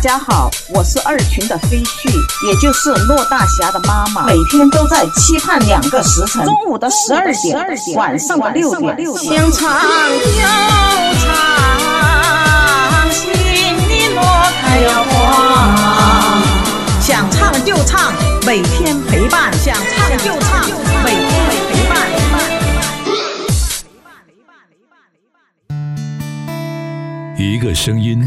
家好，我是二群的飞絮，也就是骆大侠的妈妈，每天都在期盼两个时辰：中午的十二点，晚上的六点。想唱就唱，心里落开了花。想唱就唱，每天陪伴。想唱就唱，每天陪伴。一个声音。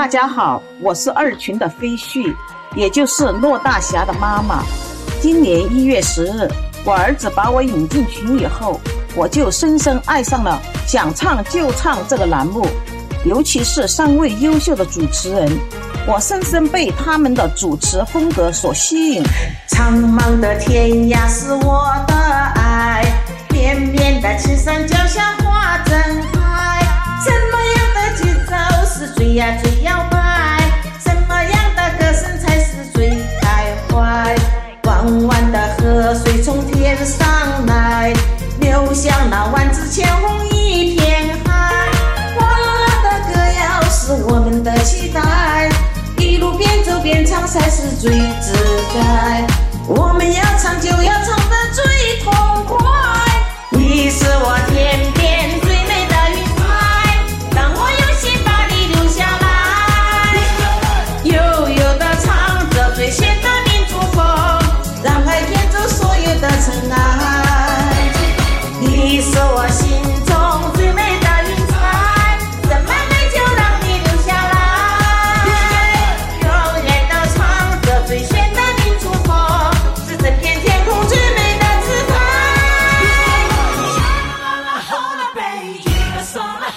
大家好，我是二群的飞絮，也就是骆大侠的妈妈。今年一月十日，我儿子把我引进群以后，我就深深爱上了《想唱就唱》这个栏目，尤其是三位优秀的主持人，我深深被他们的主持风格所吸引。苍茫的天涯是我的爱，绵绵的青山脚下流向那万紫千红一片海。欢乐的歌谣是我们的期待，一路边走边唱才是最自在。我们要唱就要唱得最痛快，你是我天边最美的云彩，让我用心把你留下来。悠悠的唱着最炫的民族风，让爱卷走所有的尘埃。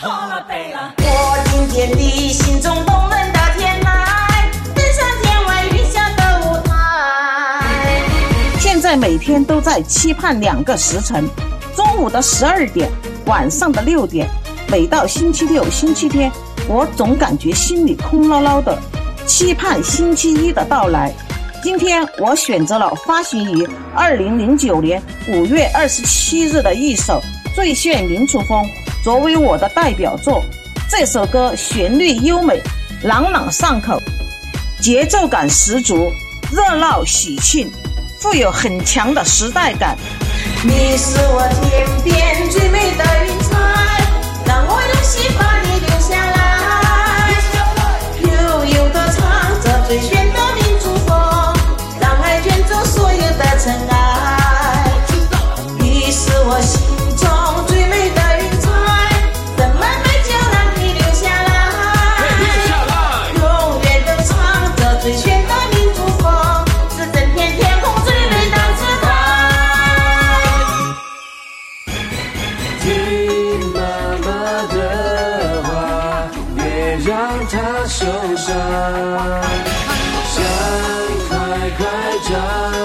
我听见你心中动人的天籁，登上天外云下的舞台。现在每天都在期盼两个时辰。中午的十二点，晚上的六点，每到星期六、星期天，我总感觉心里空落落的，期盼星期一的到来。今天我选择了发行于二零零九年五月二十七日的一首《最炫民族风》作为我的代表作。这首歌旋律优美，朗朗上口，节奏感十足，热闹喜庆，富有很强的时代感。你是我天边最美的云彩，让我用心把你留下来。悠悠地唱着最炫的民族风，让爱卷走所有的尘埃。你是我心中最美的让她受伤。想快快长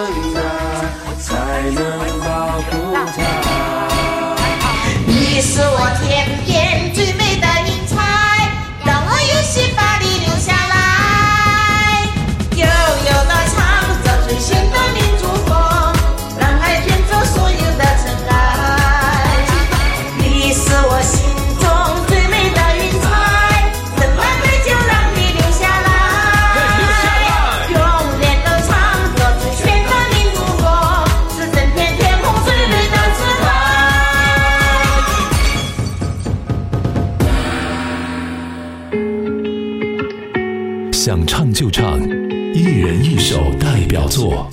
想唱就唱，一人一首代表作。